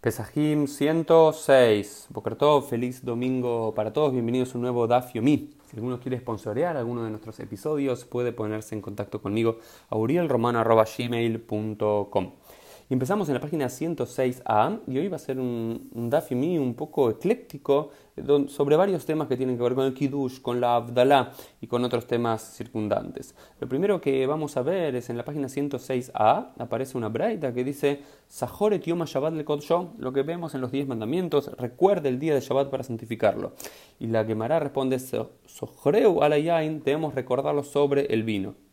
Pesajim 106. Bokertov, feliz domingo para todos. Bienvenidos a un nuevo Daf Yomi. Si alguno quiere sponsorear alguno de nuestros episodios, puede ponerse en contacto conmigo a urielromano.gmail.com. Empezamos en la página 106a y hoy va a ser un, un un poco ecléctico sobre varios temas que tienen que ver con el Kiddush, con la Abdalá y con otros temas circundantes. Lo primero que vamos a ver es en la página 106a, aparece una braita que dice Sajoret Yom Shabbat le lo que vemos en los 10 mandamientos, recuerde el día de Shabbat para santificarlo. Y la Gemara responde Sojreu alayain, debemos recordarlo sobre el vino.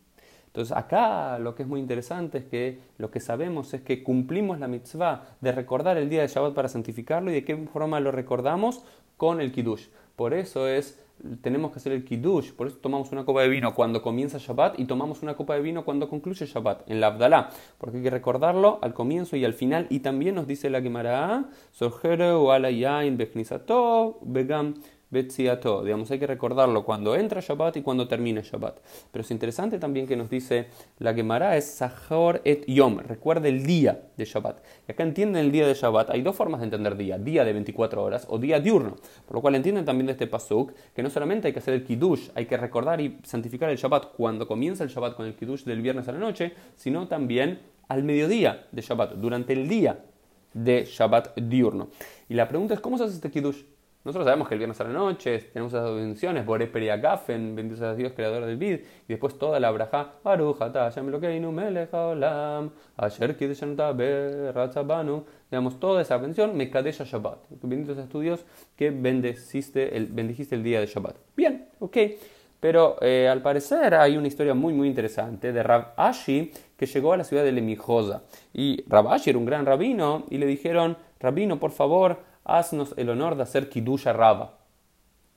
Entonces acá lo que es muy interesante es que lo que sabemos es que cumplimos la mitzvah de recordar el día de Shabbat para santificarlo y de qué forma lo recordamos con el kiddush. Por eso es tenemos que hacer el kiddush, por eso tomamos una copa de vino cuando comienza Shabbat y tomamos una copa de vino cuando concluye Shabbat, en la Abdalá, porque hay que recordarlo al comienzo y al final, y también nos dice la Gemara, Sorjero, Alayain, Bechnisato, Begam, Betziato. Digamos, hay que recordarlo cuando entra Shabbat y cuando termina Shabbat. Pero es interesante también que nos dice la Gemara es Sahor et Yom. Recuerde el día de Shabbat. Y acá entienden el día de Shabbat. Hay dos formas de entender día: día de 24 horas o día diurno. Por lo cual entienden también de este pasuk que no solamente hay que hacer el Kiddush, hay que recordar y santificar el Shabbat cuando comienza el Shabbat con el Kiddush del viernes a la noche, sino también al mediodía de Shabbat, durante el día de Shabbat diurno. Y la pregunta es: ¿cómo se hace este Kiddush? Nosotros sabemos que el viernes a la noche tenemos esas bendiciones, Boré Periagafen, bendito sea Dios, creador del vid, y después toda la braja, Barujata, Yamlokeinu Melech Haolam, Asher Ratzabanu, digamos, toda esa bendición, Mekadesha Shabbat. Bendito sea tu Dios que bendeciste el, bendijiste el día de Shabbat. Bien, ok. Pero eh, al parecer hay una historia muy muy interesante de Rab Ashi que llegó a la ciudad de Lemijosa. Y Rab Ashi era un gran rabino y le dijeron, rabino, por favor, haznos el honor de hacer Kidusha Raba.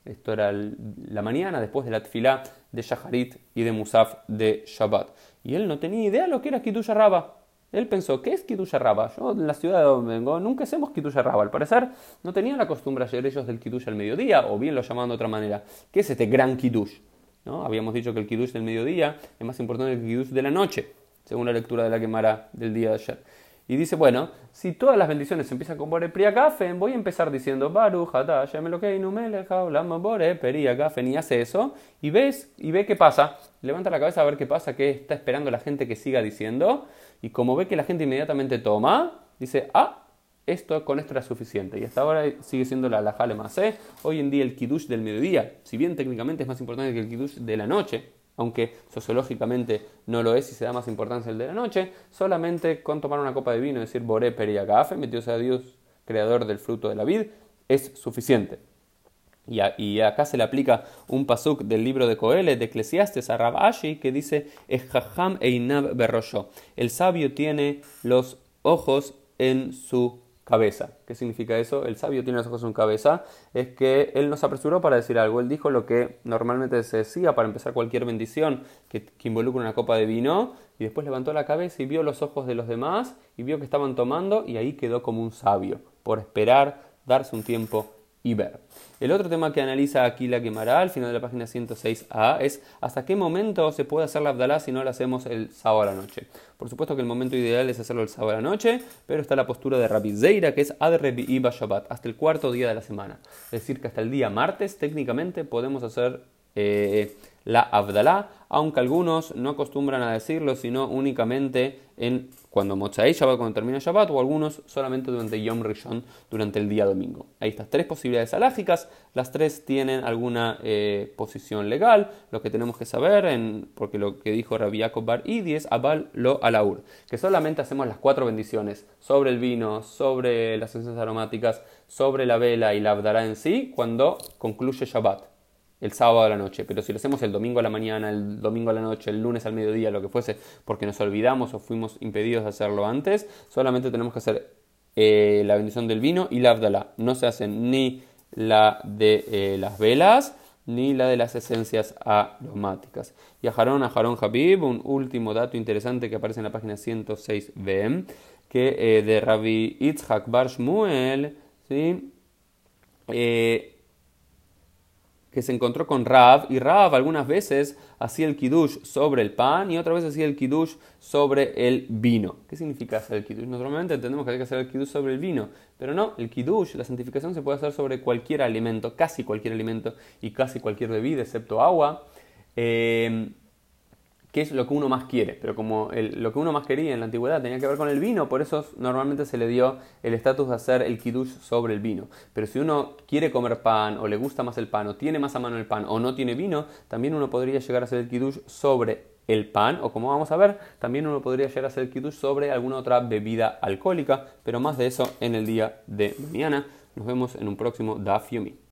Esto era la mañana después de la tfilá de Shaharit y de Musaf de Shabbat. Y él no tenía idea de lo que era Kidusha Raba. Él pensó, ¿qué es Kidusha Raba? Yo en la ciudad de donde vengo nunca hacemos Kidusha Raba. Al parecer no tenían la costumbre ayer ellos del Kidusha al mediodía, o bien lo llamaban de otra manera. ¿Qué es este gran Kiddush? ¿No? Habíamos dicho que el Kiddush del mediodía es más importante que el Kiddush de la noche, según la lectura de la quemara del día de ayer. Y dice, bueno, si todas las bendiciones empiezan con Bore Priagafen, voy a empezar diciendo Bore y hace eso, y ves, y ve qué pasa. Levanta la cabeza a ver qué pasa, qué está esperando la gente que siga diciendo, y como ve que la gente inmediatamente toma, dice, ah, esto con esto era suficiente. Y hasta ahora sigue siendo la Lajale ¿eh? Hoy en día el Kiddush del mediodía, si bien técnicamente es más importante que el Kiddush de la noche, aunque sociológicamente no lo es y se da más importancia el de la noche, solamente con tomar una copa de vino y decir Boré Periagafe, metió a Dios, creador del fruto de la vid, es suficiente. Y, acá se le aplica un pasuk del libro de Coele, de Eclesiastes, a Rabashi, que dice: Ejaham einab berrosho. El sabio tiene los ojos en su cabeza. ¿Qué significa eso? El sabio tiene las ojos en cabeza. Es que él no se apresuró para decir algo. Él dijo lo que normalmente se decía para empezar cualquier bendición que, que involucre una copa de vino. Y después levantó la cabeza y vio los ojos de los demás y vio que estaban tomando y ahí quedó como un sabio por esperar, darse un tiempo y ver. El otro tema que analiza aquí la quemará al final de la página 106a es hasta qué momento se puede hacer la Abdalá si no la hacemos el sábado a la noche. Por supuesto que el momento ideal es hacerlo el sábado a la noche, pero está la postura de Rabbi Zeira que es Ad Iba Shabbat, hasta el cuarto día de la semana. Es decir, que hasta el día martes técnicamente podemos hacer eh, la Abdalá, aunque algunos no acostumbran a decirlo, sino únicamente en cuando Motzai Shabbat, cuando termina Shabbat, o algunos solamente durante Yom Rishon, durante el día domingo. Hay estas tres posibilidades alágicas, las tres tienen alguna eh, posición legal, lo que tenemos que saber, en, porque lo que dijo Rabbi Yaakov Bar Idi es Abal lo alaur, que solamente hacemos las cuatro bendiciones sobre el vino, sobre las esencias aromáticas, sobre la vela y la abdará en sí, cuando concluye Shabbat el sábado a la noche, pero si lo hacemos el domingo a la mañana, el domingo a la noche, el lunes al mediodía, lo que fuese, porque nos olvidamos o fuimos impedidos de hacerlo antes, solamente tenemos que hacer eh, la bendición del vino y la Abdalá. No se hacen ni la de eh, las velas ni la de las esencias aromáticas. Y a Jarón, a Jarón Habib, un último dato interesante que aparece en la página 106b, que eh, de Rabbi Itzhak Bar Shmuel, ¿sí? Que se encontró con Rav y Rav algunas veces hacía el kiddush sobre el pan y otras veces hacía el kiddush sobre el vino. ¿Qué significa hacer el kiddush? Normalmente entendemos que hay que hacer el kiddush sobre el vino, pero no, el kiddush, la santificación se puede hacer sobre cualquier alimento, casi cualquier alimento y casi cualquier bebida excepto agua. Eh, que es lo que uno más quiere, pero como lo que uno más quería en la antigüedad tenía que ver con el vino, por eso normalmente se le dio el estatus de hacer el kiddush sobre el vino. Pero si uno quiere comer pan, o le gusta más el pan, o tiene más a mano el pan, o no tiene vino, también uno podría llegar a hacer el kiddush sobre el pan, o como vamos a ver, también uno podría llegar a hacer el kiddush sobre alguna otra bebida alcohólica, pero más de eso en el día de mañana. Nos vemos en un próximo Daf Yomi.